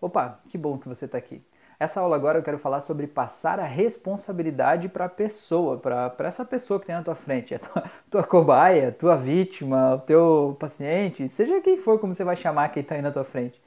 Opa, que bom que você está aqui. Essa aula agora eu quero falar sobre passar a responsabilidade para a pessoa, para essa pessoa que tem na tua frente, a tua, tua cobaia, tua vítima, o teu paciente, seja quem for, como você vai chamar quem está aí na tua frente.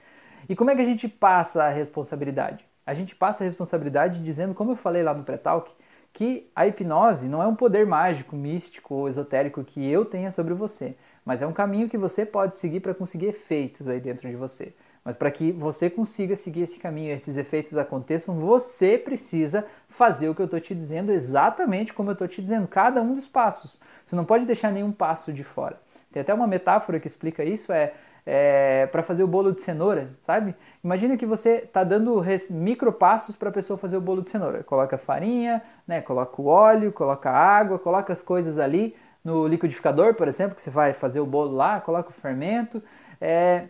E como é que a gente passa a responsabilidade? A gente passa a responsabilidade dizendo, como eu falei lá no pré-talk, que a hipnose não é um poder mágico, místico ou esotérico que eu tenha sobre você, mas é um caminho que você pode seguir para conseguir efeitos aí dentro de você. Mas para que você consiga seguir esse caminho, esses efeitos aconteçam, você precisa fazer o que eu estou te dizendo exatamente como eu estou te dizendo, cada um dos passos. Você não pode deixar nenhum passo de fora. Tem até uma metáfora que explica isso, é, é para fazer o bolo de cenoura, sabe? Imagina que você está dando micro passos para a pessoa fazer o bolo de cenoura. Coloca farinha, né, coloca o óleo, coloca água, coloca as coisas ali no liquidificador, por exemplo, que você vai fazer o bolo lá, coloca o fermento. É,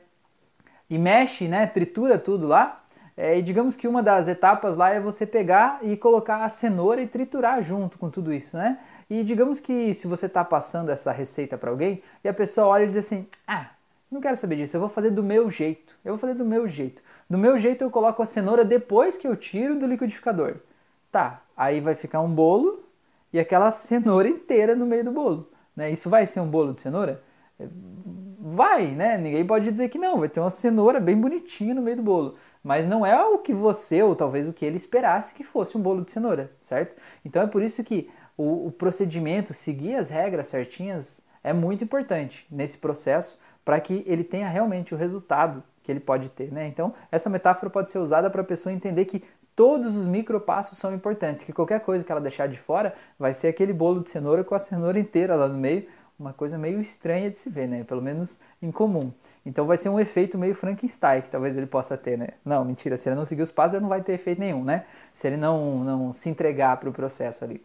e mexe, né, tritura tudo lá. É, e digamos que uma das etapas lá é você pegar e colocar a cenoura e triturar junto com tudo isso, né? E digamos que se você está passando essa receita para alguém e a pessoa olha e diz assim: Ah, não quero saber disso, eu vou fazer do meu jeito. Eu vou fazer do meu jeito. Do meu jeito eu coloco a cenoura depois que eu tiro do liquidificador. Tá, aí vai ficar um bolo e aquela cenoura inteira no meio do bolo. Né? Isso vai ser um bolo de cenoura? Vai, né? Ninguém pode dizer que não, vai ter uma cenoura bem bonitinha no meio do bolo. Mas não é o que você, ou talvez o que ele esperasse que fosse um bolo de cenoura, certo? Então é por isso que o, o procedimento, seguir as regras certinhas, é muito importante nesse processo para que ele tenha realmente o resultado que ele pode ter, né? Então, essa metáfora pode ser usada para a pessoa entender que todos os micropassos são importantes, que qualquer coisa que ela deixar de fora vai ser aquele bolo de cenoura com a cenoura inteira lá no meio, uma coisa meio estranha de se ver, né? Pelo menos incomum. Então vai ser um efeito meio Frankenstein que talvez ele possa ter, né? Não, mentira, se ele não seguir os passos, ele não vai ter efeito nenhum, né? Se ele não, não se entregar para o processo ali.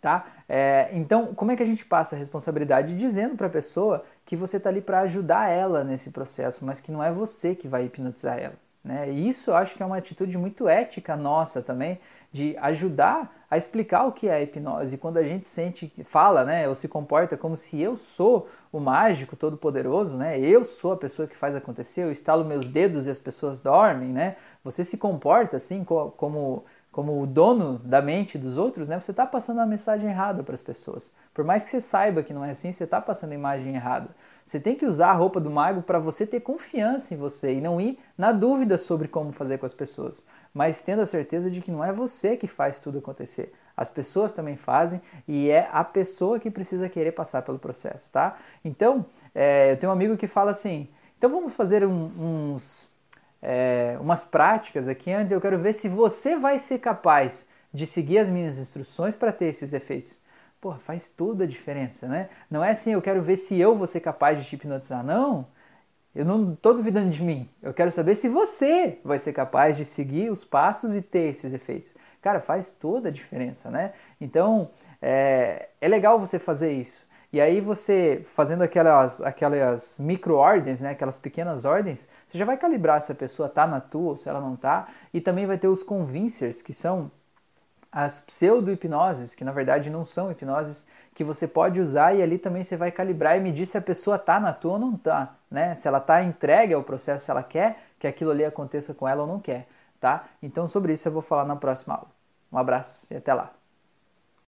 Tá? É, então, como é que a gente passa a responsabilidade? Dizendo para a pessoa que você está ali para ajudar ela nesse processo, mas que não é você que vai hipnotizar ela. Né? E isso eu acho que é uma atitude muito ética nossa também, de ajudar a explicar o que é a hipnose. Quando a gente sente, fala, né, ou se comporta como se eu sou o mágico todo-poderoso, né? Eu sou a pessoa que faz acontecer, eu estalo meus dedos e as pessoas dormem, né? Você se comporta assim como como o dono da mente dos outros, né? Você está passando a mensagem errada para as pessoas. Por mais que você saiba que não é assim, você está passando a imagem errada. Você tem que usar a roupa do mago para você ter confiança em você e não ir na dúvida sobre como fazer com as pessoas, mas tendo a certeza de que não é você que faz tudo acontecer. As pessoas também fazem e é a pessoa que precisa querer passar pelo processo, tá? Então, é, eu tenho um amigo que fala assim: então vamos fazer um, uns, é, umas práticas aqui antes. Eu quero ver se você vai ser capaz de seguir as minhas instruções para ter esses efeitos. Pô, faz toda a diferença, né? Não é assim, eu quero ver se eu vou ser capaz de te hipnotizar, não. Eu não estou duvidando de mim. Eu quero saber se você vai ser capaz de seguir os passos e ter esses efeitos. Cara, faz toda a diferença, né? Então, é, é legal você fazer isso. E aí você, fazendo aquelas, aquelas micro-ordens, né, aquelas pequenas ordens, você já vai calibrar se a pessoa tá na tua ou se ela não tá. E também vai ter os convincers, que são as pseudo-hipnoses, que na verdade não são hipnoses, que você pode usar e ali também você vai calibrar e medir se a pessoa está na tua ou não está, né? Se ela está entregue ao processo, se ela quer que aquilo ali aconteça com ela ou não quer, tá? Então sobre isso eu vou falar na próxima aula. Um abraço e até lá.